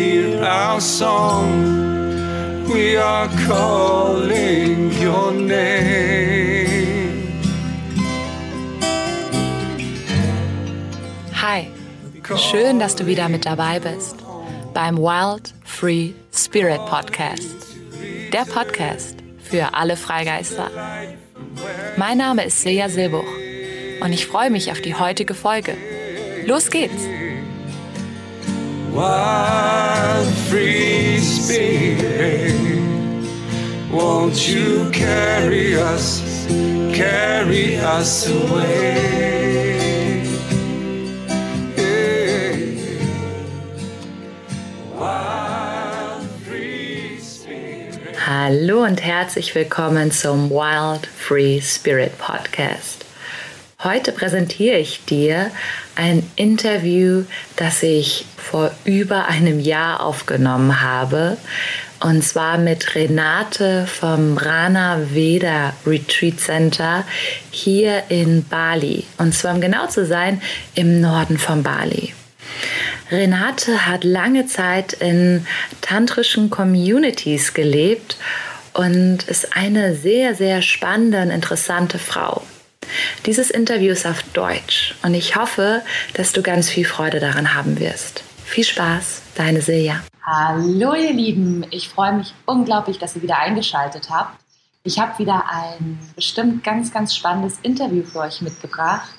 hear our song. We are calling your name. Hi, schön, dass du wieder mit dabei bist beim Wild Free Spirit Podcast. Der Podcast für alle Freigeister. Mein Name ist Silja Silbuch und ich freue mich auf die heutige Folge. Los geht's! Wild free spirit, won't you carry us, carry us away? Hallo und herzlich willkommen zum Wild Free Spirit Podcast. Heute präsentiere ich dir ein Interview, das ich vor über einem Jahr aufgenommen habe. Und zwar mit Renate vom Rana Veda Retreat Center hier in Bali. Und zwar, um genau zu sein, im Norden von Bali. Renate hat lange Zeit in tantrischen Communities gelebt und ist eine sehr, sehr spannende und interessante Frau. Dieses Interview ist auf Deutsch und ich hoffe, dass du ganz viel Freude daran haben wirst. Viel Spaß, deine Silja. Hallo ihr Lieben, ich freue mich unglaublich, dass ihr wieder eingeschaltet habt. Ich habe wieder ein bestimmt ganz, ganz spannendes Interview für euch mitgebracht.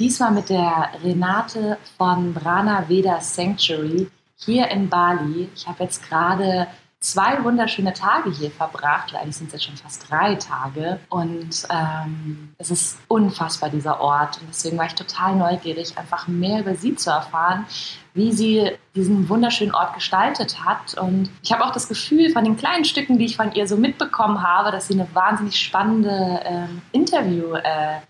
Diesmal mit der Renate von Brana Veda Sanctuary hier in Bali. Ich habe jetzt gerade zwei wunderschöne Tage hier verbracht. Eigentlich sind es jetzt schon fast drei Tage. Und ähm, es ist unfassbar, dieser Ort. Und deswegen war ich total neugierig, einfach mehr über sie zu erfahren, wie sie diesen wunderschönen Ort gestaltet hat. Und ich habe auch das Gefühl, von den kleinen Stücken, die ich von ihr so mitbekommen habe, dass sie eine wahnsinnig spannende ähm, Interview, äh,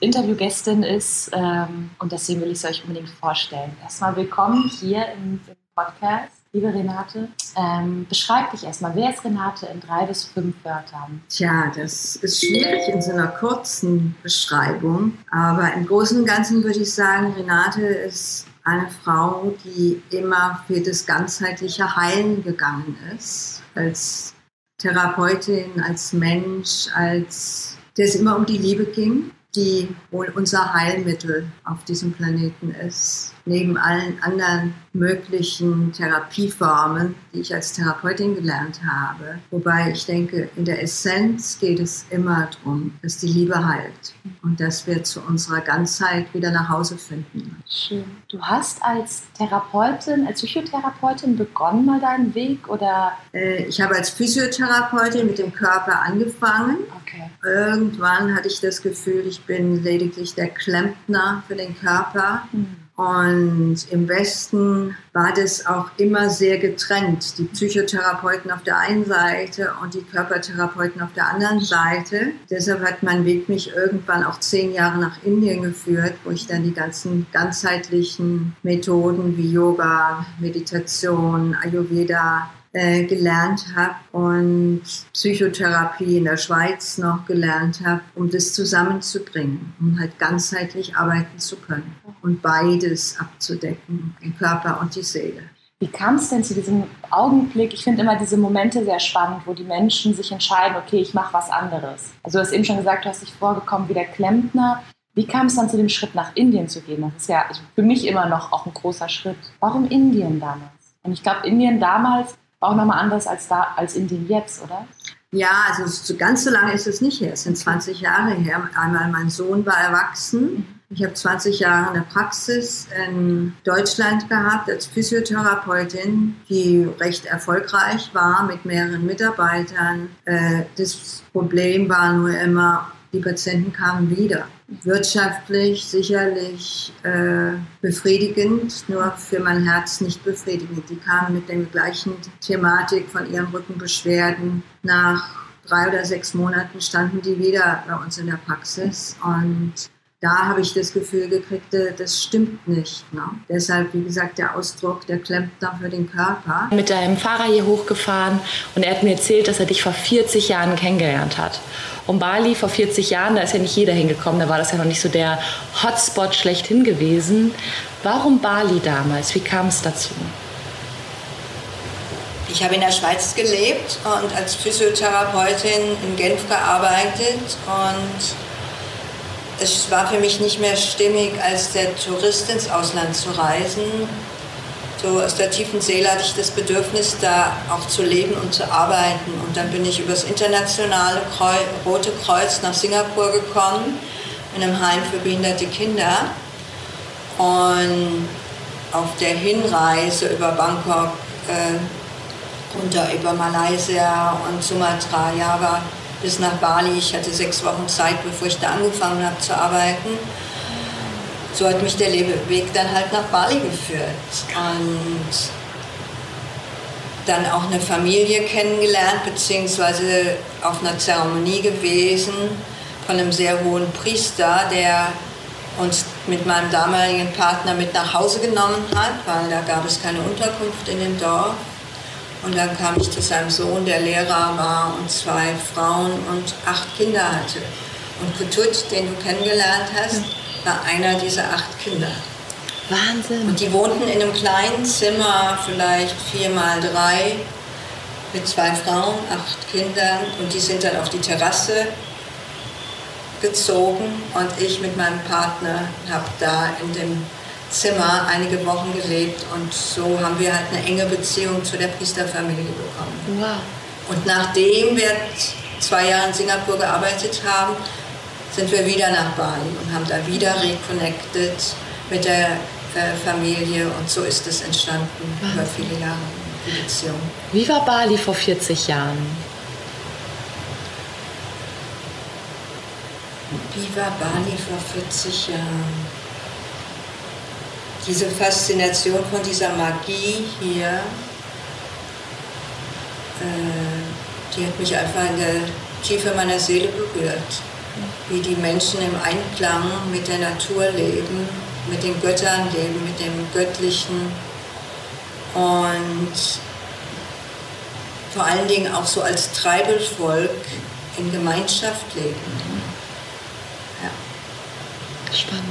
Interviewgästin ist. Ähm, und deswegen will ich es euch unbedingt vorstellen. Erstmal willkommen hier im, im Podcast. Liebe Renate, ähm, beschreib dich erstmal. Wer ist Renate in drei bis fünf Wörtern? Tja, das ist schwierig in so einer kurzen Beschreibung. Aber im Großen und Ganzen würde ich sagen, Renate ist eine Frau, die immer für das ganzheitliche Heilen gegangen ist. Als Therapeutin, als Mensch, als der es immer um die Liebe ging, die wohl unser Heilmittel auf diesem Planeten ist neben allen anderen möglichen Therapieformen, die ich als Therapeutin gelernt habe. Wobei ich denke, in der Essenz geht es immer darum, dass die Liebe heilt und dass wir zu unserer Ganzheit wieder nach Hause finden. Schön. Du hast als Therapeutin, als Psychotherapeutin begonnen mal deinen Weg oder? Äh, ich habe als Physiotherapeutin mit dem Körper angefangen. Okay. Irgendwann hatte ich das Gefühl, ich bin lediglich der Klempner für den Körper. Mhm. Und im Westen war das auch immer sehr getrennt. Die Psychotherapeuten auf der einen Seite und die Körpertherapeuten auf der anderen Seite. Deshalb hat mein Weg mich irgendwann auch zehn Jahre nach Indien geführt, wo ich dann die ganzen ganzheitlichen Methoden wie Yoga, Meditation, Ayurveda, äh, gelernt habe und Psychotherapie in der Schweiz noch gelernt habe, um das zusammenzubringen, um halt ganzheitlich arbeiten zu können und beides abzudecken, den Körper und die Seele. Wie kam es denn zu diesem Augenblick? Ich finde immer diese Momente sehr spannend, wo die Menschen sich entscheiden, okay, ich mache was anderes. Also du hast eben schon gesagt, du hast dich vorgekommen wie der Klempner. Wie kam es dann zu dem Schritt, nach Indien zu gehen? Das ist ja für mich immer noch auch ein großer Schritt. Warum Indien damals? Und ich glaube, Indien damals auch nochmal anders als, da, als Indien jetzt, oder? Ja, also so ganz so lange ist es nicht her. Es sind 20 Jahre her. Einmal mein Sohn war erwachsen. Ich habe 20 Jahre eine Praxis in Deutschland gehabt als Physiotherapeutin, die recht erfolgreich war mit mehreren Mitarbeitern. Äh, das Problem war nur immer, die Patienten kamen wieder wirtschaftlich sicherlich äh, befriedigend, nur für mein Herz nicht befriedigend. Die kamen mit der gleichen Thematik von ihren Rückenbeschwerden. Nach drei oder sechs Monaten standen die wieder bei uns in der Praxis und da habe ich das Gefühl gekriegt, äh, das stimmt nicht. Ne? Deshalb, wie gesagt, der Ausdruck, der klemmt noch für den Körper. Mit deinem Fahrer hier hochgefahren und er hat mir erzählt, dass er dich vor 40 Jahren kennengelernt hat. Und Bali vor 40 Jahren, da ist ja nicht jeder hingekommen, da war das ja noch nicht so der Hotspot schlechthin gewesen. Warum Bali damals? Wie kam es dazu? Ich habe in der Schweiz gelebt und als Physiotherapeutin in Genf gearbeitet und es war für mich nicht mehr stimmig, als der Tourist ins Ausland zu reisen. So aus der tiefen Seele hatte ich das Bedürfnis, da auch zu leben und zu arbeiten. Und dann bin ich übers internationale Kreu Rote Kreuz nach Singapur gekommen, in einem Heim für behinderte Kinder. Und auf der Hinreise über Bangkok äh, runter über Malaysia und Sumatra, Java bis nach Bali. Ich hatte sechs Wochen Zeit, bevor ich da angefangen habe zu arbeiten. So hat mich der Lebeweg dann halt nach Bali geführt. Und dann auch eine Familie kennengelernt, beziehungsweise auf einer Zeremonie gewesen von einem sehr hohen Priester, der uns mit meinem damaligen Partner mit nach Hause genommen hat, weil da gab es keine Unterkunft in dem Dorf. Und dann kam ich zu seinem Sohn, der Lehrer war und zwei Frauen und acht Kinder hatte. Und Kutut, den du kennengelernt hast, war einer dieser acht Kinder. Wahnsinn. Und die wohnten in einem kleinen Zimmer, vielleicht vier mal drei, mit zwei Frauen, acht Kindern. Und die sind dann auf die Terrasse gezogen und ich mit meinem Partner habe da in dem Zimmer einige Wochen gelebt und so haben wir halt eine enge Beziehung zu der Priesterfamilie bekommen. Wow. Und nachdem wir zwei Jahre in Singapur gearbeitet haben, sind wir wieder nach Bali und haben da wieder reconnected mit der äh, Familie und so ist es entstanden über viele Jahre, die Beziehung. Wie war Bali vor 40 Jahren? Wie war Bali vor 40 Jahren? Diese Faszination von dieser Magie hier, äh, die hat mich einfach in der Tiefe meiner Seele berührt. Wie die Menschen im Einklang mit der Natur leben, mit den Göttern leben, mit dem Göttlichen und vor allen Dingen auch so als Treibelvolk in Gemeinschaft leben. Spannend.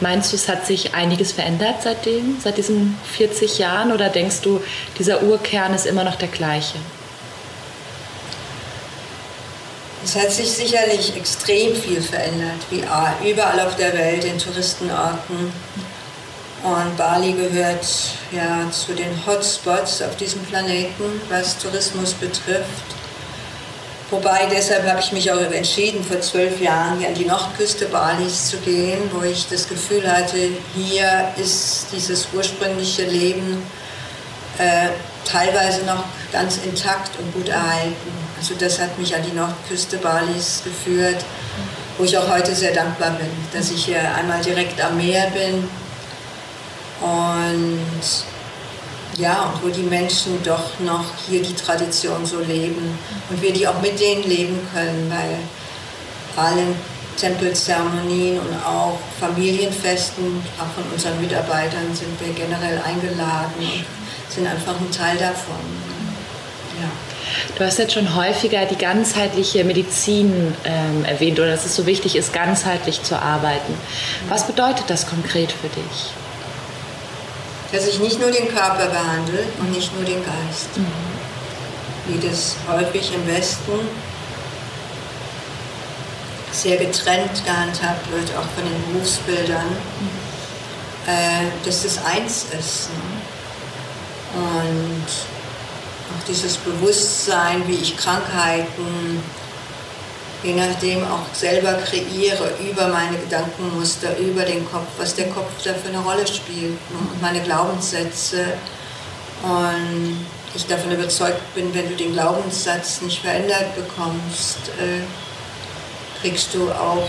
Meinst du, es hat sich einiges verändert seitdem, seit diesen 40 Jahren? Oder denkst du, dieser Urkern ist immer noch der gleiche? Es hat sich sicherlich extrem viel verändert, wie überall auf der Welt in Touristenorten. Und Bali gehört ja zu den Hotspots auf diesem Planeten, was Tourismus betrifft. Wobei, deshalb habe ich mich auch entschieden, vor zwölf Jahren hier an die Nordküste Balis zu gehen, wo ich das Gefühl hatte, hier ist dieses ursprüngliche Leben äh, teilweise noch ganz intakt und gut erhalten. Also das hat mich an die Nordküste Balis geführt, wo ich auch heute sehr dankbar bin, dass ich hier einmal direkt am Meer bin und ja, und wo die Menschen doch noch hier die Tradition so leben und wir die auch mit denen leben können, weil allen Tempelzeremonien und auch Familienfesten, auch von unseren Mitarbeitern sind wir generell eingeladen und sind einfach ein Teil davon. Ja. Du hast jetzt schon häufiger die ganzheitliche Medizin ähm, erwähnt oder dass es so wichtig ist, ganzheitlich zu arbeiten. Was bedeutet das konkret für dich? dass ich nicht nur den Körper behandle und nicht nur den Geist. Mhm. Wie das häufig im Westen sehr getrennt gehandhabt wird, auch von den Berufsbildern, mhm. äh, dass das eins ist. Ne? Und dieses Bewusstsein, wie ich Krankheiten je nachdem auch selber kreiere über meine Gedankenmuster, über den Kopf, was der Kopf da für eine Rolle spielt ne? und meine Glaubenssätze. Und ich davon überzeugt bin, wenn du den Glaubenssatz nicht verändert bekommst, äh, kriegst du auch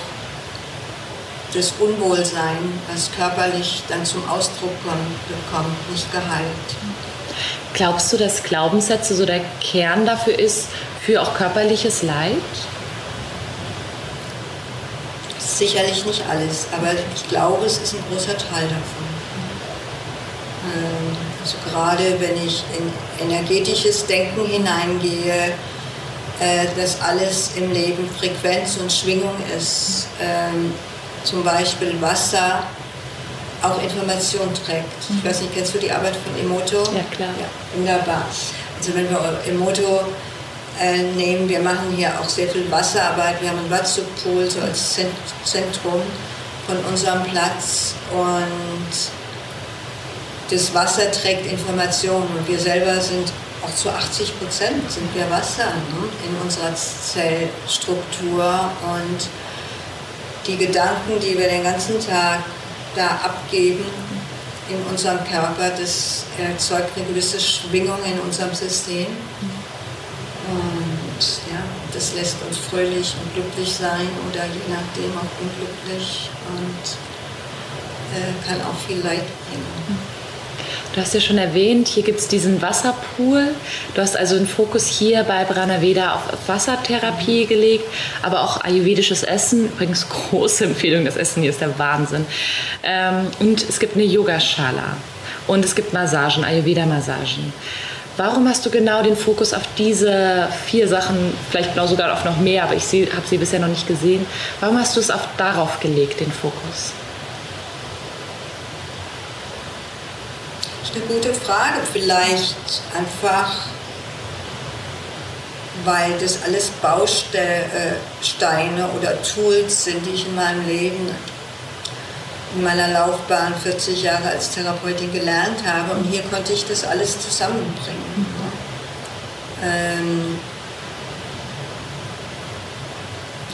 das Unwohlsein, was körperlich dann zum Ausdruck kommt, nicht geheilt. Glaubst du, dass Glaubenssätze so der Kern dafür ist, für auch körperliches Leid? sicherlich nicht alles, aber ich glaube, es ist ein großer Teil davon. Ähm, also gerade wenn ich in energetisches Denken hineingehe, äh, dass alles im Leben Frequenz und Schwingung ist. Ähm, zum Beispiel Wasser auch Information trägt. Ich weiß nicht, kennst du die Arbeit von Emoto? Ja, klar. Ja, wunderbar. Also wenn wir Emoto äh, nehmen, wir machen hier auch sehr viel Wasserarbeit. Wir haben einen Watzupol so als Zentrum von unserem Platz und das Wasser trägt Informationen und wir selber sind auch zu 80 Prozent sind wir Wasser ne, in unserer Zellstruktur und die Gedanken, die wir den ganzen Tag da abgeben in unserem Körper, das erzeugt eine gewisse Schwingung in unserem System. Und ja, das lässt uns fröhlich und glücklich sein oder je nachdem auch unglücklich und äh, kann auch viel Leid bringen. Du hast ja schon erwähnt, hier gibt es diesen Wasserpool. Du hast also den Fokus hier bei Pranaveda auf Wassertherapie gelegt, aber auch ayurvedisches Essen. Übrigens große Empfehlung, das Essen hier ist der Wahnsinn. Ähm, und es gibt eine Yogaschala und es gibt Massagen, Ayurveda-Massagen. Warum hast du genau den Fokus auf diese vier Sachen, vielleicht genau sogar auf noch mehr, aber ich habe sie bisher noch nicht gesehen. Warum hast du es auf darauf gelegt, den Fokus? Eine gute Frage. Vielleicht einfach, weil das alles Bausteine oder Tools sind, die ich in meinem Leben, in meiner Laufbahn 40 Jahre als Therapeutin gelernt habe. Und hier konnte ich das alles zusammenbringen. Ähm,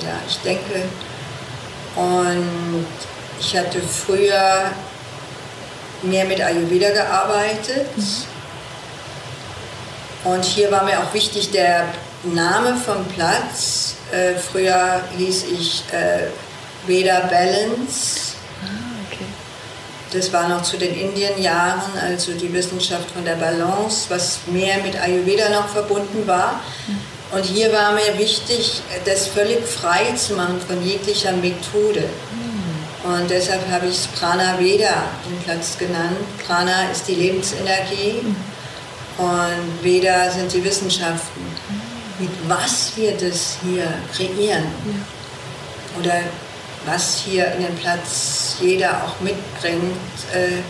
ja, ich denke, und ich hatte früher mehr mit Ayurveda gearbeitet. Und hier war mir auch wichtig der Name vom Platz. Äh, früher hieß ich äh, Veda Balance. Ah, das war noch zu den Indienjahren, also die Wissenschaft von der Balance, was mehr mit Ayurveda noch verbunden war. Und hier war mir wichtig, das völlig frei zu machen von jeglicher Methode. Und deshalb habe ich es Prana Veda den Platz genannt. Prana ist die Lebensenergie und Veda sind die Wissenschaften. Mit was wir das hier kreieren oder was hier in den Platz jeder auch mitbringt, äh,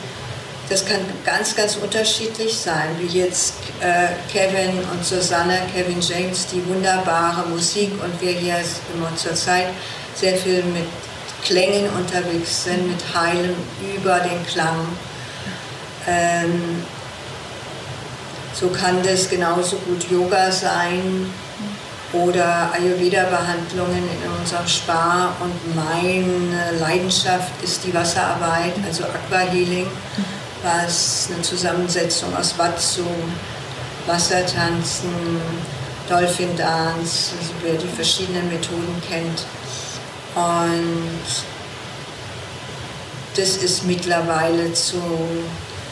das kann ganz, ganz unterschiedlich sein, wie jetzt äh, Kevin und Susanne, Kevin James, die wunderbare Musik und wir hier immer zur Zeit sehr viel mit Klängen unterwegs sind, mit Heilen über den Klang. Ähm, so kann das genauso gut Yoga sein oder Ayurveda-Behandlungen in unserem Spa. Und meine Leidenschaft ist die Wasserarbeit, also Aquahealing, was eine Zusammensetzung aus Watsu, Wassertanzen, Dolphin Dance, also wer die verschiedenen Methoden kennt, und das ist mittlerweile zu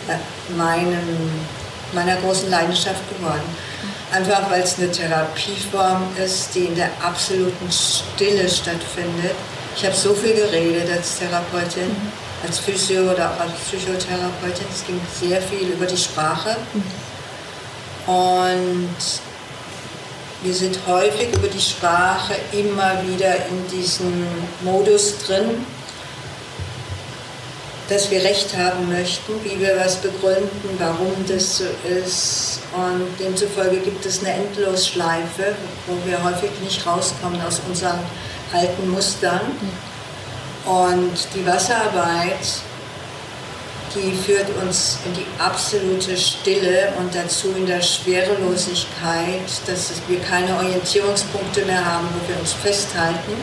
äh, meinem, meiner großen Leidenschaft geworden. Einfach weil es eine Therapieform ist, die in der absoluten Stille stattfindet. Ich habe so viel geredet als Therapeutin, als Physio oder auch als Psychotherapeutin. Es ging sehr viel über die Sprache. Und wir sind häufig über die Sprache immer wieder in diesem Modus drin, dass wir Recht haben möchten, wie wir was begründen, warum das so ist. Und demzufolge gibt es eine Endlosschleife, wo wir häufig nicht rauskommen aus unseren alten Mustern. Und die Wasserarbeit die führt uns in die absolute Stille und dazu in der Schwerelosigkeit, dass wir keine Orientierungspunkte mehr haben, wo wir uns festhalten,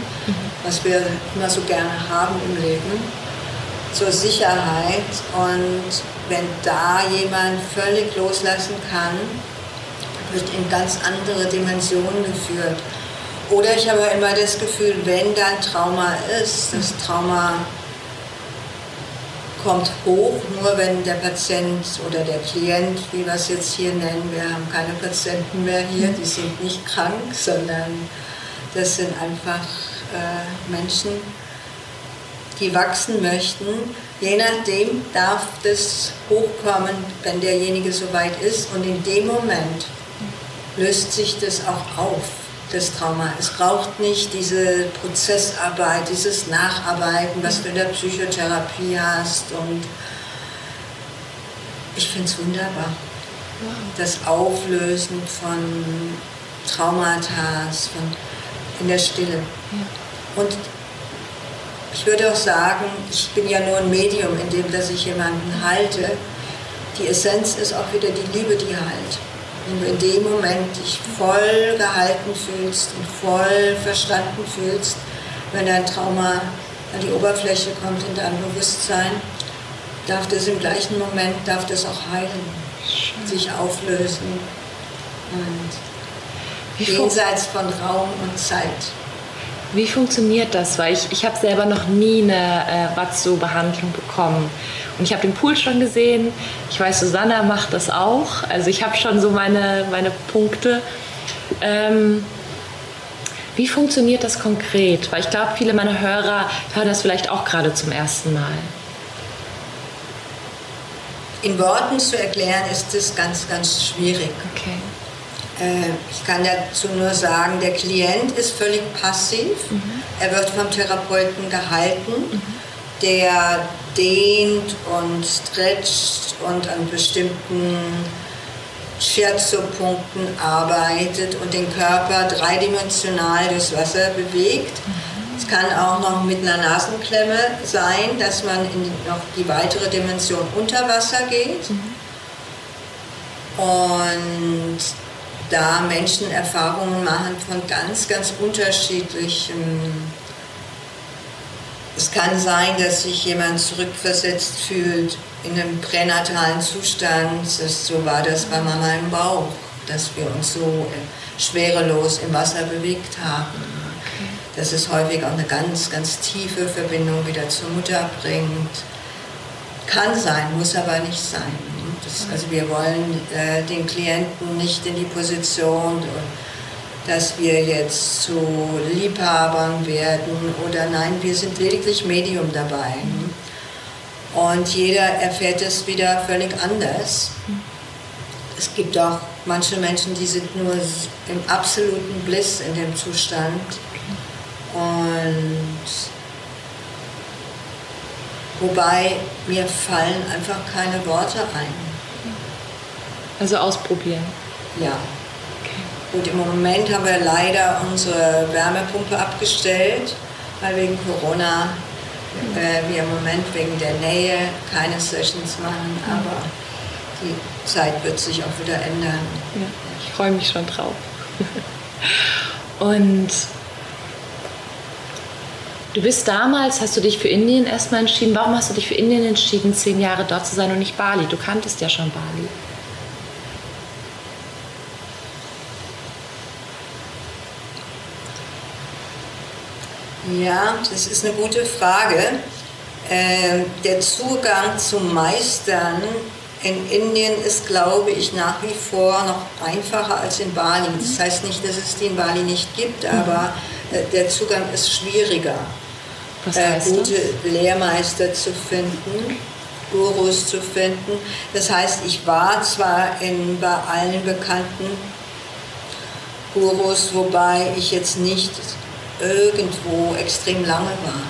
was wir immer so gerne haben im Leben, zur Sicherheit. Und wenn da jemand völlig loslassen kann, wird in ganz andere Dimensionen geführt. Oder ich habe immer das Gefühl, wenn da ein Trauma ist, das Trauma kommt hoch, nur wenn der Patient oder der Klient, wie wir es jetzt hier nennen, wir haben keine Patienten mehr hier, die sind nicht krank, sondern das sind einfach äh, Menschen, die wachsen möchten. Je nachdem darf das hochkommen, wenn derjenige soweit ist und in dem Moment löst sich das auch auf. Das Trauma. Es braucht nicht diese Prozessarbeit, dieses Nacharbeiten, was du in der Psychotherapie hast. Und ich finde es wunderbar. Das Auflösen von Traumata, von in der Stille. Und ich würde auch sagen, ich bin ja nur ein Medium, in dem dass ich jemanden halte. Die Essenz ist auch wieder die Liebe, die heilt. Wenn du in dem Moment dich voll gehalten fühlst und voll verstanden fühlst, wenn dein Trauma an die Oberfläche kommt in deinem Bewusstsein, darf das im gleichen Moment, darf das auch heilen, sich auflösen und jenseits von Raum und Zeit. Wie funktioniert das? Weil ich, ich habe selber noch nie eine äh, Watsu-Behandlung bekommen. Und ich habe den Pool schon gesehen. Ich weiß, Susanna macht das auch. Also ich habe schon so meine, meine Punkte. Ähm, wie funktioniert das konkret? Weil ich glaube, viele meiner Hörer hören das vielleicht auch gerade zum ersten Mal. In Worten zu erklären ist es ganz, ganz schwierig. Okay. Äh, ich kann dazu nur sagen, der Klient ist völlig passiv. Mhm. Er wird vom Therapeuten gehalten. Mhm. Der dehnt und stretcht und an bestimmten Scherzo-Punkten arbeitet und den Körper dreidimensional durchs Wasser bewegt. Es kann auch noch mit einer Nasenklemme sein, dass man in noch die weitere Dimension unter Wasser geht. Und da Menschen Erfahrungen machen von ganz, ganz unterschiedlichem. Es kann sein, dass sich jemand zurückversetzt fühlt in einem pränatalen Zustand. Das, so war das bei Mama im Bauch, dass wir uns so schwerelos im Wasser bewegt haben. Dass es häufig auch eine ganz, ganz tiefe Verbindung wieder zur Mutter bringt. Kann sein, muss aber nicht sein. Das, also wir wollen äh, den Klienten nicht in die Position, dass wir jetzt zu Liebhabern werden oder nein, wir sind lediglich Medium dabei. Und jeder erfährt es wieder völlig anders. Es gibt auch manche Menschen, die sind nur im absoluten Bliss in dem Zustand. Und wobei mir fallen einfach keine Worte ein. Also ausprobieren. Ja. Gut, im Moment haben wir leider unsere Wärmepumpe abgestellt, weil wegen Corona äh, wir im Moment wegen der Nähe keine Sessions machen, aber die Zeit wird sich auch wieder ändern. Ja, ich freue mich schon drauf. Und du bist damals, hast du dich für Indien erstmal entschieden. Warum hast du dich für Indien entschieden, zehn Jahre dort zu sein und nicht Bali? Du kanntest ja schon Bali. Ja, das ist eine gute Frage. Äh, der Zugang zum Meistern in Indien ist, glaube ich, nach wie vor noch einfacher als in Bali. Das heißt nicht, dass es die in Bali nicht gibt, mhm. aber äh, der Zugang ist schwieriger. Äh, gute das? Lehrmeister zu finden, Gurus zu finden. Das heißt, ich war zwar in, bei allen bekannten Gurus, wobei ich jetzt nicht irgendwo extrem lange war.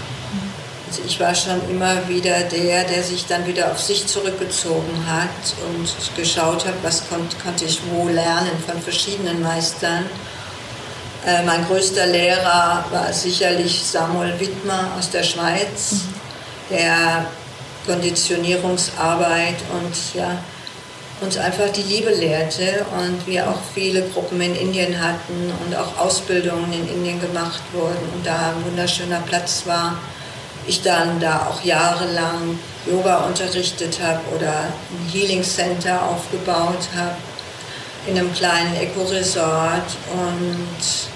Also ich war schon immer wieder der, der sich dann wieder auf sich zurückgezogen hat und geschaut hat, was konnte, konnte ich wo lernen von verschiedenen Meistern. Äh, mein größter Lehrer war sicherlich Samuel Wittmer aus der Schweiz, mhm. der Konditionierungsarbeit und ja, uns einfach die Liebe lehrte und wir auch viele Gruppen in Indien hatten und auch Ausbildungen in Indien gemacht wurden und da ein wunderschöner Platz war. Ich dann da auch jahrelang Yoga unterrichtet habe oder ein Healing Center aufgebaut habe in einem kleinen Eco-Resort und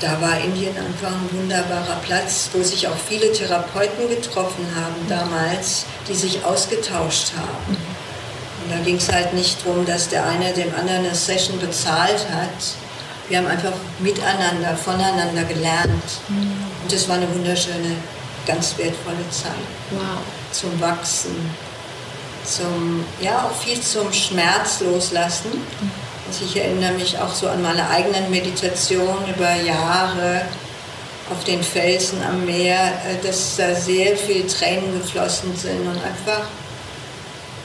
da war Indien einfach ein wunderbarer Platz, wo sich auch viele Therapeuten getroffen haben damals, die sich ausgetauscht haben. Und da ging es halt nicht darum, dass der eine dem anderen eine Session bezahlt hat. Wir haben einfach miteinander, voneinander gelernt. Und das war eine wunderschöne, ganz wertvolle Zeit. Wow. Zum Wachsen, zum, ja, auch viel zum Schmerz loslassen. Also ich erinnere mich auch so an meine eigenen Meditationen über Jahre auf den Felsen am Meer, äh, dass da sehr viel Tränen geflossen sind und einfach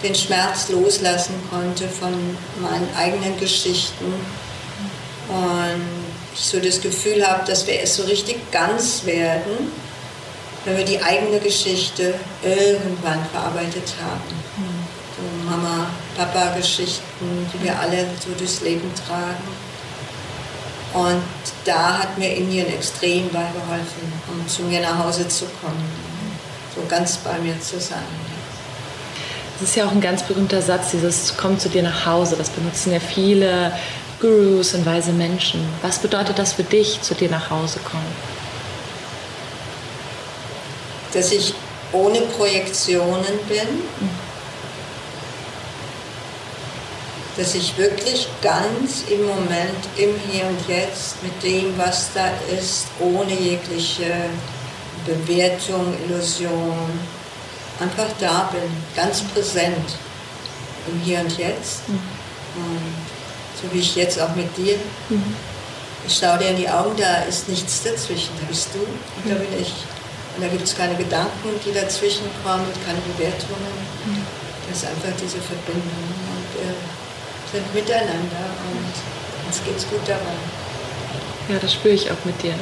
den Schmerz loslassen konnte von meinen eigenen Geschichten. Und ich so das Gefühl habe, dass wir es so richtig ganz werden, wenn wir die eigene Geschichte irgendwann verarbeitet haben. So Mama, Papa-Geschichten, die wir alle so durchs Leben tragen. Und da hat mir Indien extrem beigeholfen, um zu mir nach Hause zu kommen, so ganz bei mir zu sein. Das ist ja auch ein ganz berühmter Satz, dieses Komm zu dir nach Hause. Das benutzen ja viele Gurus und weise Menschen. Was bedeutet das für dich, zu dir nach Hause kommen? Dass ich ohne Projektionen bin, dass ich wirklich ganz im Moment, im Hier und Jetzt, mit dem, was da ist, ohne jegliche Bewertung, Illusion, einfach da bin, ganz präsent im Hier und Jetzt. Mhm. So wie ich jetzt auch mit dir. Mhm. Ich schaue dir in die Augen, da ist nichts dazwischen. Da bist du und da bin ich. Und da gibt es keine Gedanken, die dazwischen kommen, keine Bewertungen. Mhm. Das ist einfach diese Verbindung. Und wir sind miteinander und uns geht es gut dabei. Ja, das spüre ich auch mit dir.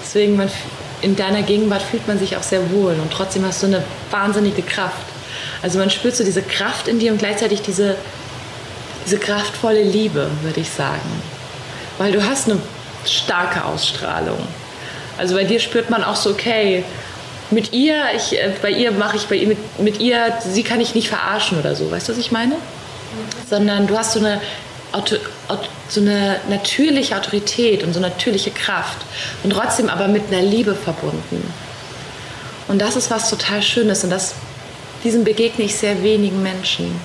Deswegen, man, in deiner Gegenwart fühlt man sich auch sehr wohl und trotzdem hast du eine wahnsinnige Kraft. Also man spürt so diese Kraft in dir und gleichzeitig diese, diese kraftvolle Liebe, würde ich sagen. Weil du hast eine starke Ausstrahlung. Also bei dir spürt man auch so, okay, mit ihr, ich, äh, bei ihr mache ich bei ihr, mit, mit ihr, sie kann ich nicht verarschen oder so. Weißt du, was ich meine? Sondern du hast so eine, so eine natürliche Autorität und so eine natürliche Kraft und trotzdem aber mit einer Liebe verbunden. Und das ist was total Schönes und das, diesem begegne ich sehr wenigen Menschen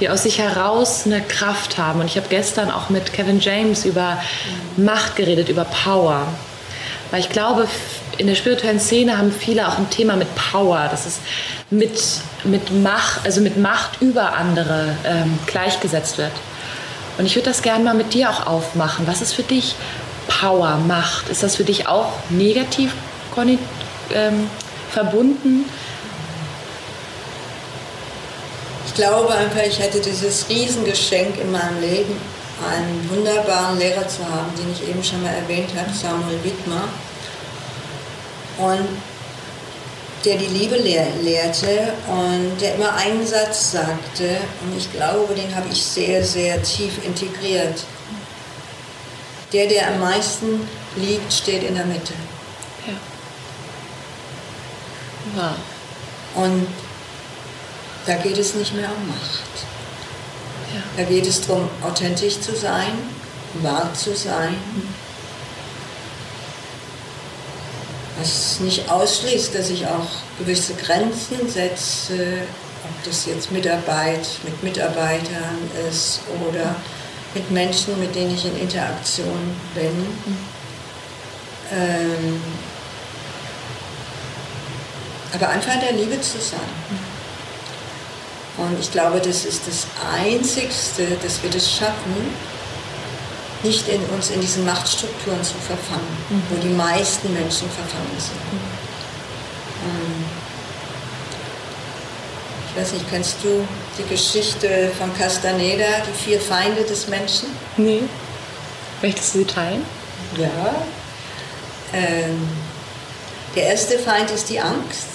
die aus sich heraus eine Kraft haben. Und ich habe gestern auch mit Kevin James über Macht geredet, über Power. Weil ich glaube, in der spirituellen Szene haben viele auch ein Thema mit Power, dass es mit, mit Macht, also mit Macht über andere ähm, gleichgesetzt wird. Und ich würde das gerne mal mit dir auch aufmachen. Was ist für dich Power, Macht? Ist das für dich auch negativ ähm, verbunden? Ich glaube einfach, ich hätte dieses Riesengeschenk in meinem Leben, einen wunderbaren Lehrer zu haben, den ich eben schon mal erwähnt habe, Samuel Wittmer. Und der die Liebe lehr lehrte und der immer einen Satz sagte. Und ich glaube, den habe ich sehr, sehr tief integriert. Der, der am meisten liegt, steht in der Mitte. Ja. Wow. Und da geht es nicht mehr um Macht. Da geht es darum, authentisch zu sein, wahr zu sein. Was nicht ausschließt, dass ich auch gewisse Grenzen setze, ob das jetzt Mitarbeit mit Mitarbeitern ist oder mit Menschen, mit denen ich in Interaktion bin. Ähm, aber einfach in der Liebe zu sein. Und ich glaube, das ist das Einzigste, dass wir das schaffen, nicht in uns in diesen Machtstrukturen zu verfangen, mhm. wo die meisten Menschen verfangen sind. Mhm. Ähm, ich weiß nicht, kennst du die Geschichte von Castaneda, die vier Feinde des Menschen? Nee. Möchtest du sie teilen? Ja. Ähm, der erste Feind ist die Angst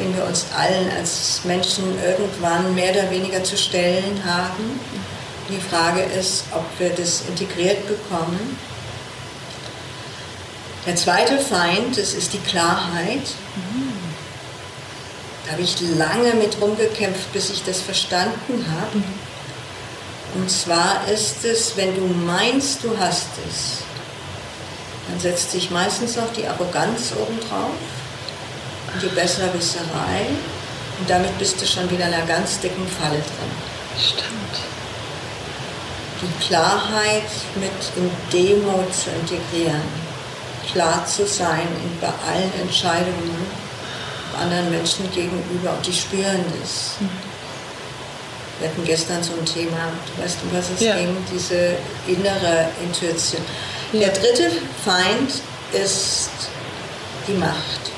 den wir uns allen als Menschen irgendwann mehr oder weniger zu stellen haben. Die Frage ist, ob wir das integriert bekommen. Der zweite Feind, das ist die Klarheit. Da habe ich lange mit rumgekämpft, bis ich das verstanden habe. Und zwar ist es, wenn du meinst, du hast es, dann setzt sich meistens noch die Arroganz obendrauf die Besserwisserei und damit bist du schon wieder in einer ganz dicken Falle drin. Stimmt. Die Klarheit mit in Demo zu integrieren, klar zu sein in, bei allen Entscheidungen anderen Menschen gegenüber und die spüren das. Mhm. Wir hatten gestern so ein Thema, du weißt, um was es Ja. ging, diese innere Intuition. Ja. Der dritte Feind ist die Macht.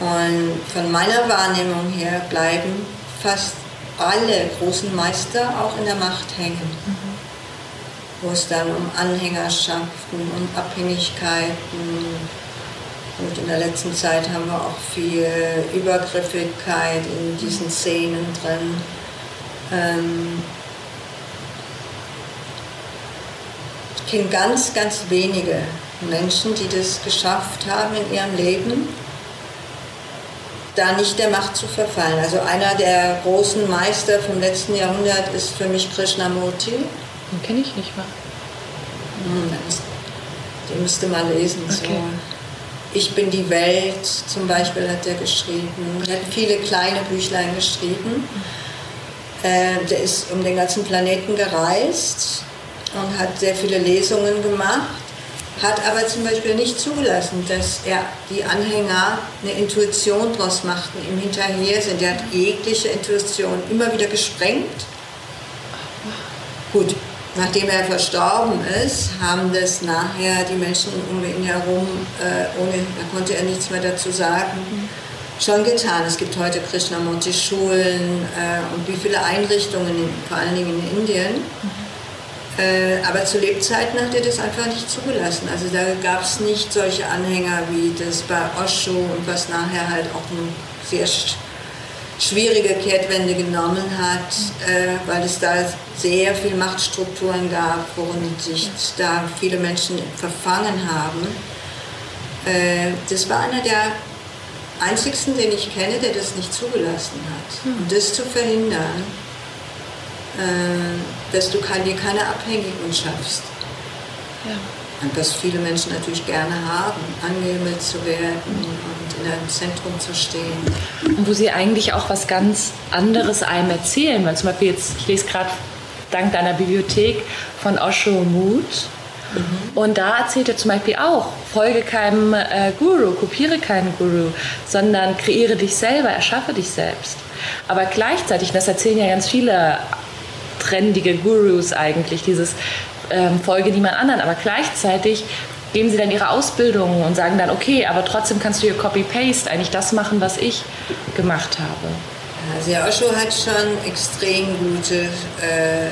Und von meiner Wahrnehmung her bleiben fast alle großen Meister auch in der Macht hängen. Wo es dann um Anhängerschaften, um Abhängigkeiten und in der letzten Zeit haben wir auch viel Übergriffigkeit in diesen Szenen drin. Ähm, ich kenne ganz, ganz wenige Menschen, die das geschafft haben in ihrem Leben, da nicht der Macht zu verfallen. Also einer der großen Meister vom letzten Jahrhundert ist für mich Krishnamurti. Den kenne ich nicht mal. Hm, den müsst- Den müsste man lesen. So. Okay. Ich bin die Welt zum Beispiel hat er geschrieben. Er hat viele kleine Büchlein geschrieben. Äh, der ist um den ganzen Planeten gereist und hat sehr viele Lesungen gemacht, hat aber zum Beispiel nicht zugelassen, dass er die Anhänger eine Intuition draus machten, ihm hinterher sind. Er hat jegliche Intuition immer wieder gesprengt. Gut, nachdem er verstorben ist, haben das nachher die Menschen um ihn herum, äh, ohne, da konnte er nichts mehr dazu sagen, schon getan. Es gibt heute Krishnamurti-Schulen äh, und wie viele Einrichtungen, in, vor allen Dingen in Indien. Äh, aber zu Lebzeiten hat er das einfach nicht zugelassen. Also da gab es nicht solche Anhänger wie das bei Osho und was nachher halt auch eine sehr sch schwierige Kehrtwende genommen hat, äh, weil es da sehr viele Machtstrukturen gab, worin sich da viele Menschen verfangen haben. Äh, das war einer der einzigsten, den ich kenne, der das nicht zugelassen hat. Und das zu verhindern, dass du dir keine Abhängigen schaffst. Ja. Und was viele Menschen natürlich gerne haben, angehimmelt zu werden und in einem Zentrum zu stehen. Und wo sie eigentlich auch was ganz anderes einem erzählen. Weil zum Beispiel jetzt, ich lese gerade dank deiner Bibliothek von Osho Mut. Und da erzählt er zum Beispiel auch, folge keinem äh, Guru, kopiere keinen Guru, sondern kreiere dich selber, erschaffe dich selbst. Aber gleichzeitig, und das erzählen ja ganz viele trendige Gurus eigentlich, dieses ähm, Folge niemand anderen, aber gleichzeitig geben sie dann ihre Ausbildung und sagen dann, okay, aber trotzdem kannst du hier Copy-Paste eigentlich das machen, was ich gemacht habe. Also der Osho hat schon extrem gute äh,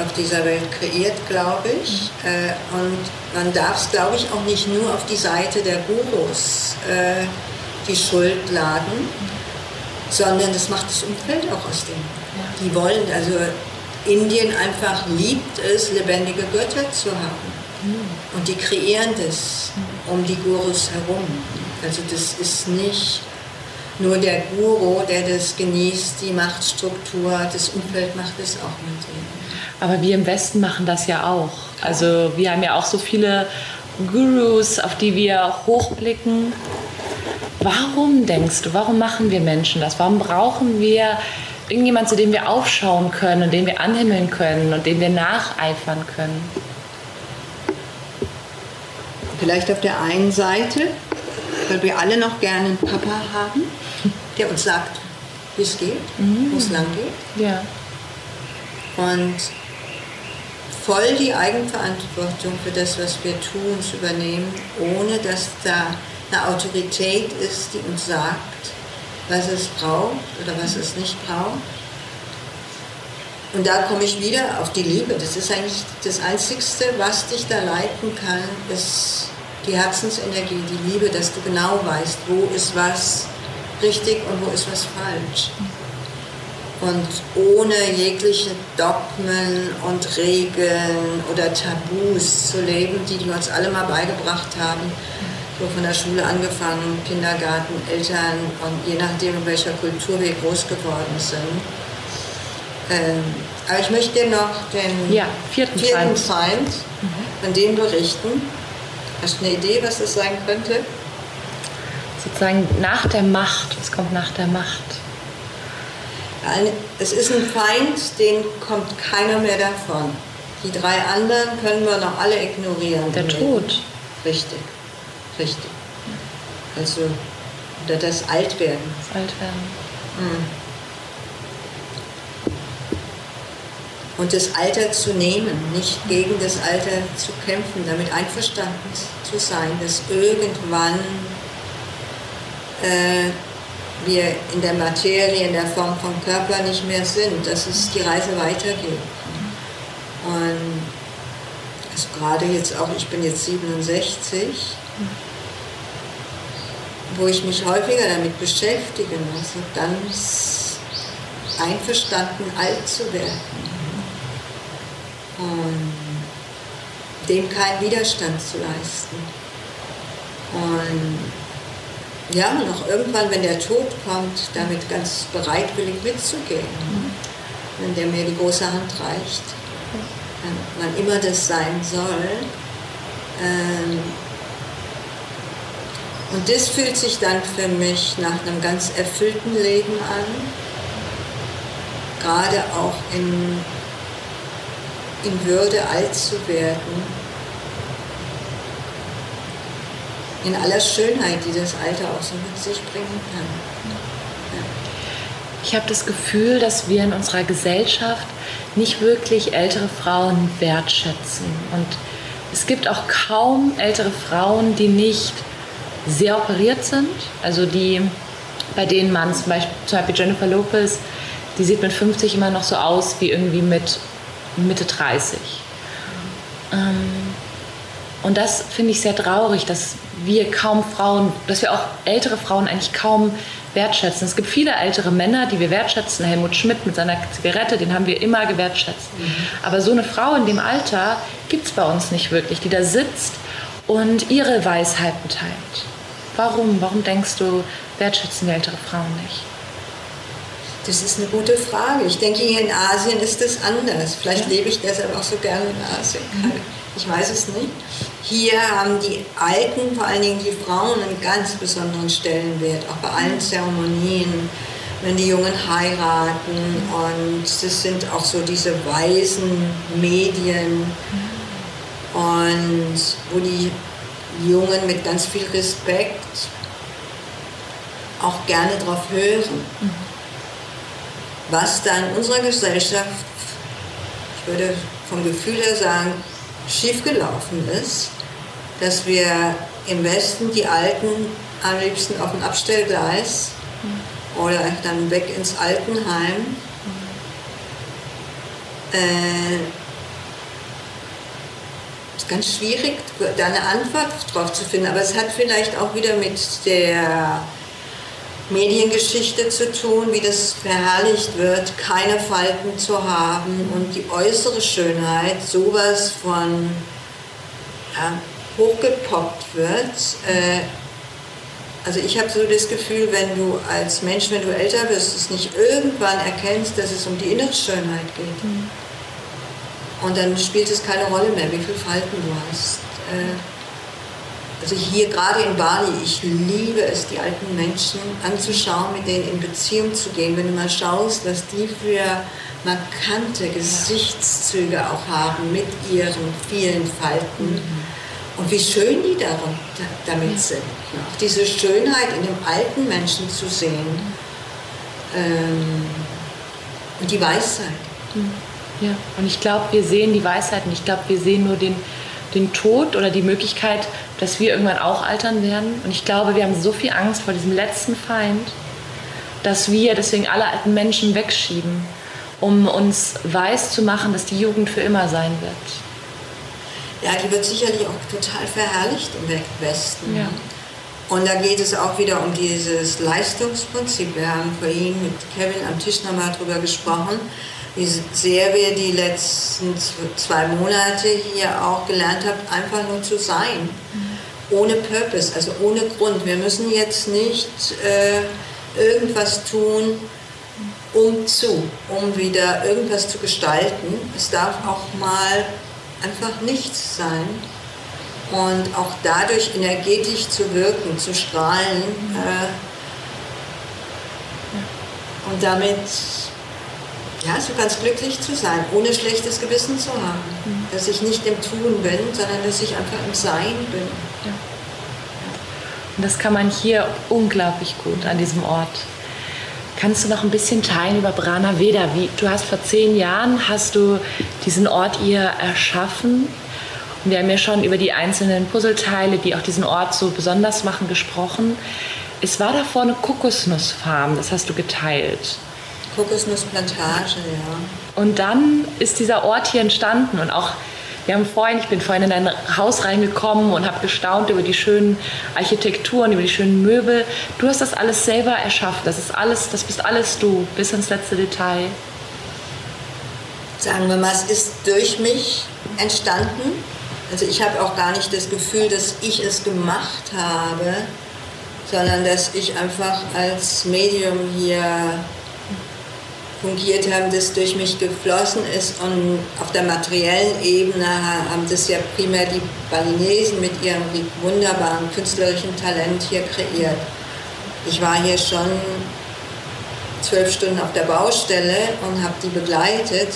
auf dieser Welt kreiert, glaube ich. Äh, und man darf es, glaube ich, auch nicht nur auf die Seite der Gurus äh, die Schuld laden, sondern das macht das Umfeld auch aus dem. Die wollen, also Indien einfach liebt es, lebendige Götter zu haben. Und die kreieren das um die Gurus herum. Also das ist nicht nur der Guru, der das genießt, die Machtstruktur, das Umfeld macht es auch mit ihm. Aber wir im Westen machen das ja auch. Also wir haben ja auch so viele Gurus, auf die wir hochblicken. Warum denkst du, warum machen wir Menschen das? Warum brauchen wir irgendjemand, zu dem wir aufschauen können und den wir anhimmeln können und dem wir nacheifern können? Vielleicht auf der einen Seite, weil wir alle noch gerne einen Papa haben, der uns sagt, wie es geht, wo es lang geht. Ja. Und voll die Eigenverantwortung für das, was wir tun, zu übernehmen, ohne dass da eine Autorität ist, die uns sagt, was es braucht oder was es nicht braucht. Und da komme ich wieder auf die Liebe. Das ist eigentlich das Einzigste, was dich da leiten kann, ist die Herzensenergie, die Liebe, dass du genau weißt, wo ist was richtig und wo ist was falsch. Und ohne jegliche Dogmen und Regeln oder Tabus zu leben, die die uns alle mal beigebracht haben, so von der Schule angefangen, Kindergarten, Eltern und je nachdem, in welcher Kultur wir groß geworden sind. Ähm, aber ich möchte dir noch den Ja, vierten Feind. Feind von dem berichten. Hast du eine Idee, was das sein könnte? Sozusagen nach der Macht. Was kommt nach der Macht? Es ist ein Feind, den kommt keiner mehr davon. Die drei anderen können wir noch alle ignorieren. Der Tod. Richtig, Richtig. Also, oder das Altwerden. Das Altwerden. Mhm. Und das Alter zu nehmen, nicht gegen das Alter zu kämpfen, damit einverstanden zu sein, dass irgendwann äh, wir in der Materie, in der Form von Körper nicht mehr sind, dass es die Reise weitergeht gerade jetzt auch, ich bin jetzt 67, wo ich mich häufiger damit beschäftige, also ganz einverstanden alt zu werden und dem keinen Widerstand zu leisten. Und ja, und auch irgendwann, wenn der Tod kommt, damit ganz bereitwillig mitzugehen, mhm. wenn der mir die große Hand reicht, wann immer das sein soll. Ähm, und das fühlt sich dann für mich nach einem ganz erfüllten Leben an, gerade auch in, in Würde alt zu werden in aller Schönheit, die das Alter auch so mit sich bringen kann. Ich habe das Gefühl, dass wir in unserer Gesellschaft nicht wirklich ältere Frauen wertschätzen. Und es gibt auch kaum ältere Frauen, die nicht sehr operiert sind. Also die, bei denen man zum Beispiel, zum Beispiel Jennifer Lopez, die sieht mit 50 immer noch so aus wie irgendwie mit Mitte 30. Ähm, und das finde ich sehr traurig, dass wir kaum Frauen, dass wir auch ältere Frauen eigentlich kaum wertschätzen. Es gibt viele ältere Männer, die wir wertschätzen. Helmut Schmidt mit seiner Zigarette, den haben wir immer gewertschätzt. Mhm. Aber so eine Frau in dem Alter gibt es bei uns nicht wirklich, die da sitzt und ihre Weisheiten teilt. Warum? Warum denkst du, wertschätzen ältere Frauen nicht? Das ist eine gute Frage. Ich denke, hier in Asien ist es anders. Vielleicht ja. lebe ich deshalb auch so gerne in Asien. Mhm. Ich weiß es nicht. Hier haben die Alten, vor allen Dingen die Frauen, einen ganz besonderen Stellenwert, auch bei allen Zeremonien, wenn die Jungen heiraten. Und das sind auch so diese weisen Medien. Und wo die Jungen mit ganz viel Respekt auch gerne darauf hören. Was dann unserer Gesellschaft, ich würde vom Gefühl her sagen, schiefgelaufen ist, dass wir im Westen die Alten am liebsten auf dem Abstellgleis mhm. oder dann weg ins Altenheim mhm. äh, ist ganz schwierig, da eine Antwort drauf zu finden. Aber es hat vielleicht auch wieder mit der Mediengeschichte zu tun, wie das verherrlicht wird, keine Falten zu haben und die äußere Schönheit, sowas von ja, hochgepoppt wird. Äh, also ich habe so das Gefühl, wenn du als Mensch, wenn du älter wirst, es nicht irgendwann erkennst, dass es um die innere Schönheit geht. Mhm. Und dann spielt es keine Rolle mehr, wie viele Falten du hast. Also hier gerade in Bali, ich liebe es, die alten Menschen anzuschauen, mit denen in Beziehung zu gehen. Wenn du mal schaust, was die für markante Gesichtszüge auch haben mit ihren vielen Falten. Mhm und wie schön die darum, damit sind. Auch diese Schönheit in dem alten Menschen zu sehen. Ähm, und die Weisheit. Ja, und ich glaube, wir sehen die Weisheit nicht. Ich glaube, wir sehen nur den, den Tod oder die Möglichkeit, dass wir irgendwann auch altern werden. Und ich glaube, wir haben so viel Angst vor diesem letzten Feind, dass wir deswegen alle alten Menschen wegschieben, um uns weiß zu machen, dass die Jugend für immer sein wird. Ja, die wird sicherlich auch total verherrlicht im Westen. Ja. Und da geht es auch wieder um dieses Leistungsprinzip. Wir haben vorhin mit Kevin am Tisch nochmal darüber gesprochen, wie sehr wir die letzten zwei Monate hier auch gelernt haben, einfach nur zu sein. Ohne Purpose, also ohne Grund. Wir müssen jetzt nicht äh, irgendwas tun, um zu, um wieder irgendwas zu gestalten. Es darf auch mal einfach nichts sein und auch dadurch energetisch zu wirken, zu strahlen äh, und damit ja, so ganz glücklich zu sein, ohne schlechtes Gewissen zu haben, mhm. dass ich nicht im Tun bin, sondern dass ich einfach im Sein bin. Ja. Und das kann man hier unglaublich gut an diesem Ort. Kannst du noch ein bisschen teilen über Brana Veda? Wie, du hast vor zehn Jahren hast du diesen Ort ihr erschaffen. Und wir haben ja schon über die einzelnen Puzzleteile, die auch diesen Ort so besonders machen, gesprochen. Es war davor eine Kokosnussfarm, das hast du geteilt. Kokosnussplantage, ja. Und dann ist dieser Ort hier entstanden und auch wir haben vorhin, ich bin vorhin in dein Haus reingekommen und habe gestaunt über die schönen Architekturen, über die schönen Möbel. Du hast das alles selber erschaffen. Das ist alles, das bist alles du, bis ins letzte Detail. Sagen wir mal, es ist durch mich entstanden. Also ich habe auch gar nicht das Gefühl, dass ich es gemacht habe, sondern dass ich einfach als Medium hier fungiert haben, das durch mich geflossen ist. Und auf der materiellen Ebene haben das ja primär die Balinesen mit ihrem wunderbaren künstlerischen Talent hier kreiert. Ich war hier schon zwölf Stunden auf der Baustelle und habe die begleitet,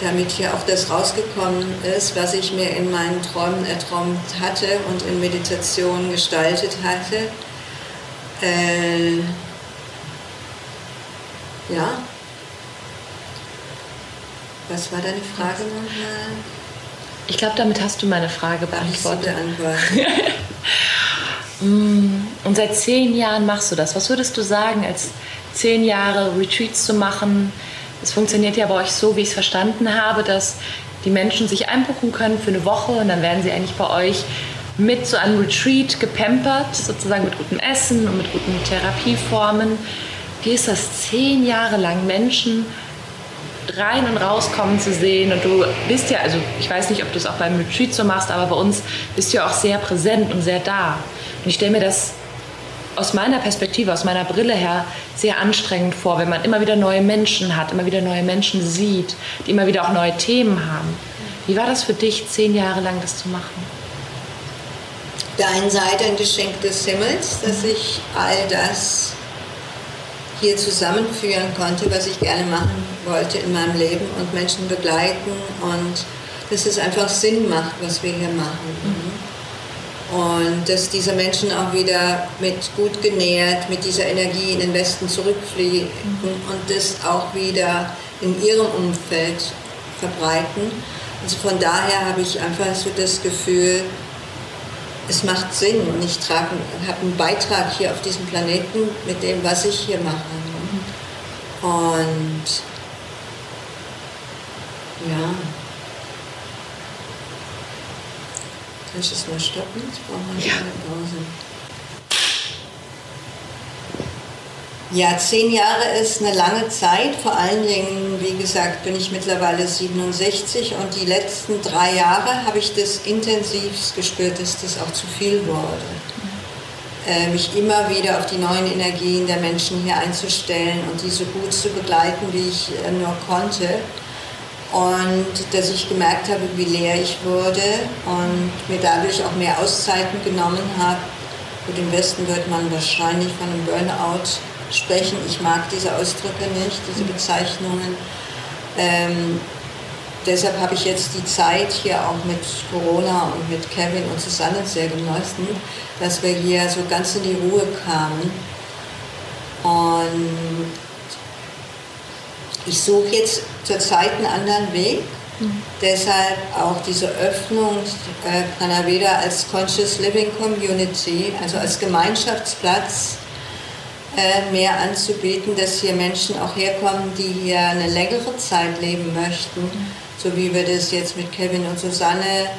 damit hier auch das rausgekommen ist, was ich mir in meinen Träumen erträumt hatte und in Meditation gestaltet hatte. Äh, ja. Was war deine Frage nochmal? Ich glaube, damit hast du meine Frage beantwortet. Mm, und seit zehn Jahren machst du das. Was würdest du sagen, als zehn Jahre Retreats zu machen? Es funktioniert ja bei euch so, wie ich es verstanden habe, dass die Menschen sich einbuchen können für eine Woche und dann werden sie eigentlich bei euch mit so einem Retreat gepampert, sozusagen mit gutem Essen und mit guten Therapieformen. Wie ist das, zehn Jahre lang Menschen rein und rauskommen zu sehen. Und du bist ja, also ich weiß nicht, ob du es auch beim Retreat so machst, aber bei uns bist du ja auch sehr präsent und sehr da. Und ich stelle mir das aus meiner Perspektive, aus meiner Brille her sehr anstrengend vor, wenn man immer wieder neue Menschen hat, immer wieder neue Menschen sieht, die immer wieder auch neue Themen haben. Wie war das für dich, zehn Jahre lang das zu machen? Der einen Seite ein Geschenk des Himmels, dass ich all das hier zusammenführen konnte, was ich gerne machen wollte in meinem Leben und Menschen begleiten und dass es einfach Sinn macht, was wir hier machen. Und dass diese Menschen auch wieder mit gut genährt, mit dieser Energie in den Westen zurückfliegen und das auch wieder in ihrem Umfeld verbreiten. Also von daher habe ich einfach so das Gefühl, es macht Sinn und ich habe einen Beitrag hier auf diesem Planeten mit dem, was ich hier mache. Und ja. Kannst du es mal stoppen? Ich brauche mal ja. eine Pause. Ja, zehn Jahre ist eine lange Zeit. Vor allen Dingen, wie gesagt, bin ich mittlerweile 67 und die letzten drei Jahre habe ich das intensivst gespürt, dass das auch zu viel wurde. Äh, mich immer wieder auf die neuen Energien der Menschen hier einzustellen und die so gut zu begleiten, wie ich äh, nur konnte. Und dass ich gemerkt habe, wie leer ich wurde und mir dadurch auch mehr Auszeiten genommen habe. Gut, im Westen wird man wahrscheinlich von einem Burnout sprechen. Ich mag diese Ausdrücke nicht, diese Bezeichnungen. Ähm, deshalb habe ich jetzt die Zeit hier auch mit Corona und mit Kevin und Susanne sehr genossen, dass wir hier so ganz in die Ruhe kamen. Und ich suche jetzt zurzeit einen anderen Weg. Mhm. Deshalb auch diese Öffnung äh, Pranaveda als Conscious Living Community, also als Gemeinschaftsplatz mehr anzubieten, dass hier Menschen auch herkommen, die hier eine längere Zeit leben möchten, so wie wir das jetzt mit Kevin und Susanne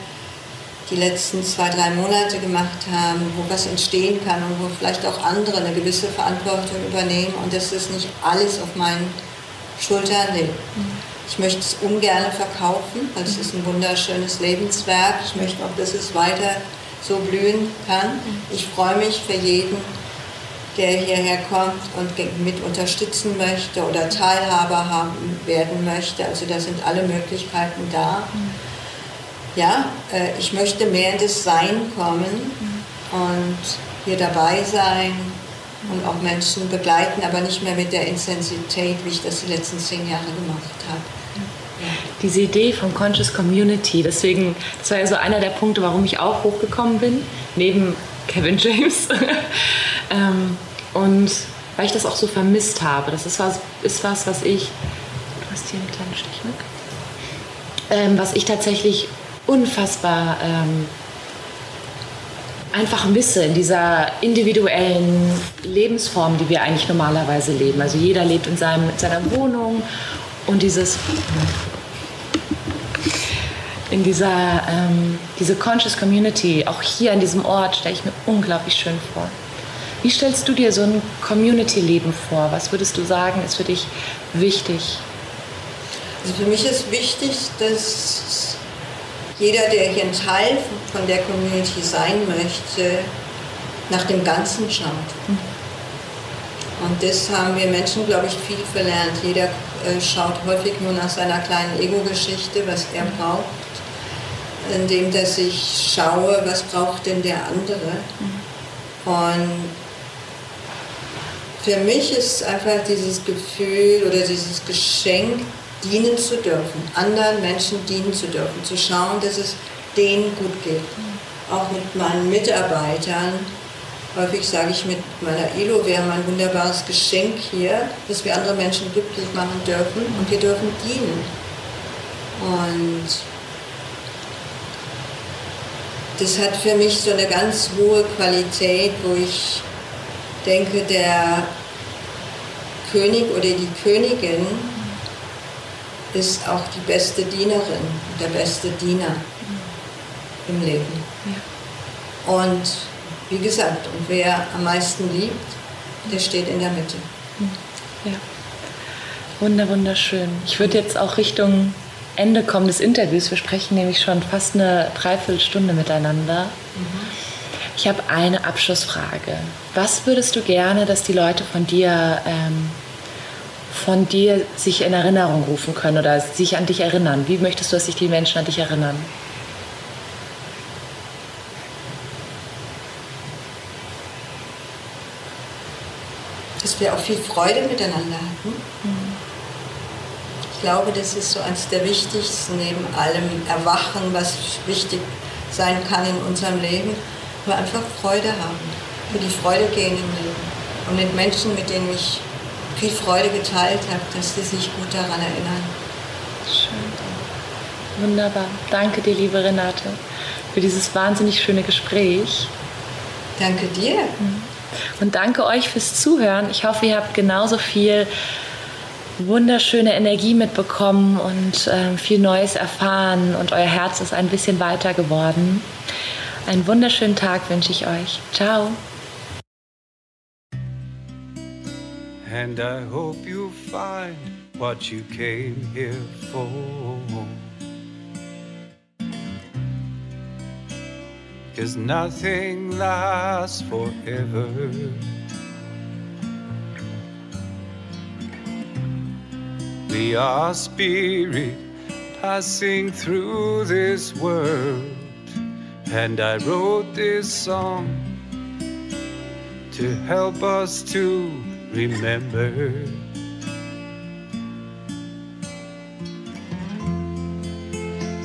die letzten zwei, drei Monate gemacht haben, wo was entstehen kann und wo vielleicht auch andere eine gewisse Verantwortung übernehmen und dass das nicht alles auf meinen Schultern liegt. Ich möchte es ungern verkaufen, weil es ist ein wunderschönes Lebenswerk. Ich möchte auch, dass es weiter so blühen kann. Ich freue mich für jeden, der hierher kommt und mit unterstützen möchte oder Teilhaber haben, werden möchte. Also da sind alle Möglichkeiten da. Ja, äh, ich möchte mehr in das Sein kommen und hier dabei sein und auch Menschen begleiten, aber nicht mehr mit der Intensität, wie ich das die letzten zehn Jahre gemacht habe. Diese Idee von Conscious Community, deswegen, das war ja so einer der Punkte, warum ich auch hochgekommen bin, neben Kevin James. ähm, und weil ich das auch so vermisst habe. Das ist was, ist was, was ich. Du hast hier einen kleinen Stich ähm, was ich tatsächlich unfassbar ähm, einfach misse in dieser individuellen Lebensform, die wir eigentlich normalerweise leben. Also jeder lebt in seinem, seiner Wohnung und dieses in dieser ähm, diese Conscious Community, auch hier an diesem Ort, stelle ich mir unglaublich schön vor. Wie stellst du dir so ein Community-Leben vor? Was würdest du sagen, ist für dich wichtig? Also für mich ist wichtig, dass jeder, der hier ein Teil von der Community sein möchte, nach dem Ganzen schaut. Mhm. Und das haben wir Menschen, glaube ich, viel verlernt. Jeder äh, schaut häufig nur nach seiner kleinen Ego-Geschichte, was er mhm. braucht, indem dass ich schaue, was braucht denn der andere. Mhm. Und für mich ist einfach dieses Gefühl oder dieses Geschenk, dienen zu dürfen, anderen Menschen dienen zu dürfen, zu schauen, dass es denen gut geht. Auch mit meinen Mitarbeitern. Häufig sage ich mit meiner ILO, wir haben ein wunderbares Geschenk hier, dass wir andere Menschen glücklich machen dürfen und wir dürfen dienen. Und das hat für mich so eine ganz hohe Qualität, wo ich denke, der König oder die Königin ist auch die beste Dienerin, der beste Diener im Leben. Ja. Und wie gesagt, und wer am meisten liebt, der steht in der Mitte. Ja. Wunder, wunderschön. Ich würde jetzt auch Richtung Ende kommen des Interviews. Wir sprechen nämlich schon fast eine Dreiviertelstunde miteinander. Mhm. Ich habe eine Abschlussfrage. Was würdest du gerne, dass die Leute von dir ähm, von dir sich in Erinnerung rufen können oder sich an dich erinnern? Wie möchtest du, dass sich die Menschen an dich erinnern? Dass wir auch viel Freude miteinander hatten. Ich glaube, das ist so eines der wichtigsten, neben allem Erwachen, was wichtig sein kann in unserem Leben, wir einfach Freude haben. Für die Freude gehen im Leben. Und mit Menschen, mit denen ich viel Freude geteilt habe, dass sie sich gut daran erinnern. Schön. Wunderbar. Danke dir, liebe Renate, für dieses wahnsinnig schöne Gespräch. Danke dir. Mhm. Und danke euch fürs Zuhören. Ich hoffe, ihr habt genauso viel wunderschöne Energie mitbekommen und äh, viel Neues erfahren und euer Herz ist ein bisschen weiter geworden. Einen wunderschönen Tag wünsche ich euch. Ciao. And I hope you find what you came here for. Cause nothing lasts forever. We are spirit passing through this world. And I wrote this song to help us to remember.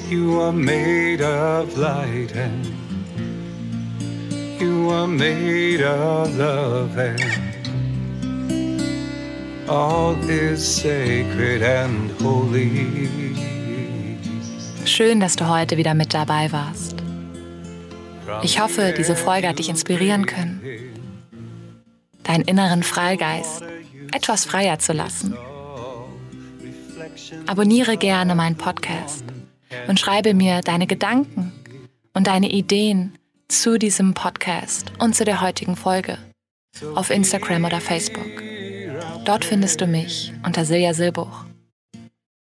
You are made of light and you are made of love and all is sacred and holy. Schön, dass du heute wieder mit dabei warst. Ich hoffe, diese Folge hat dich inspirieren können deinen inneren Freigeist etwas freier zu lassen. Abonniere gerne meinen Podcast und schreibe mir deine Gedanken und deine Ideen zu diesem Podcast und zu der heutigen Folge auf Instagram oder Facebook. Dort findest du mich unter Silja Silbuch.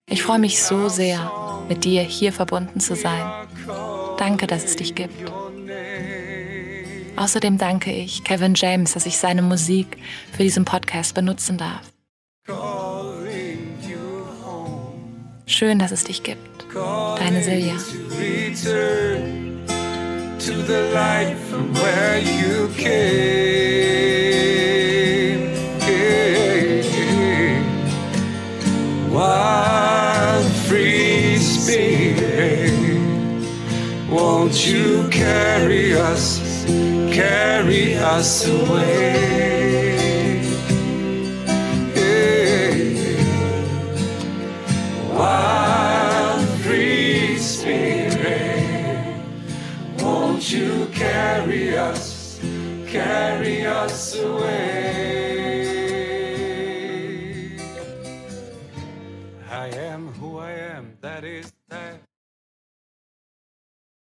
Ich freue mich so sehr, mit dir hier verbunden zu sein. Danke, dass es dich gibt. Außerdem danke ich Kevin James, dass ich seine Musik für diesen Podcast benutzen darf. Schön, dass es dich gibt. Deine Silja. To the light from where you came. carry us away. Wild free spirit, won't you carry us, carry us away?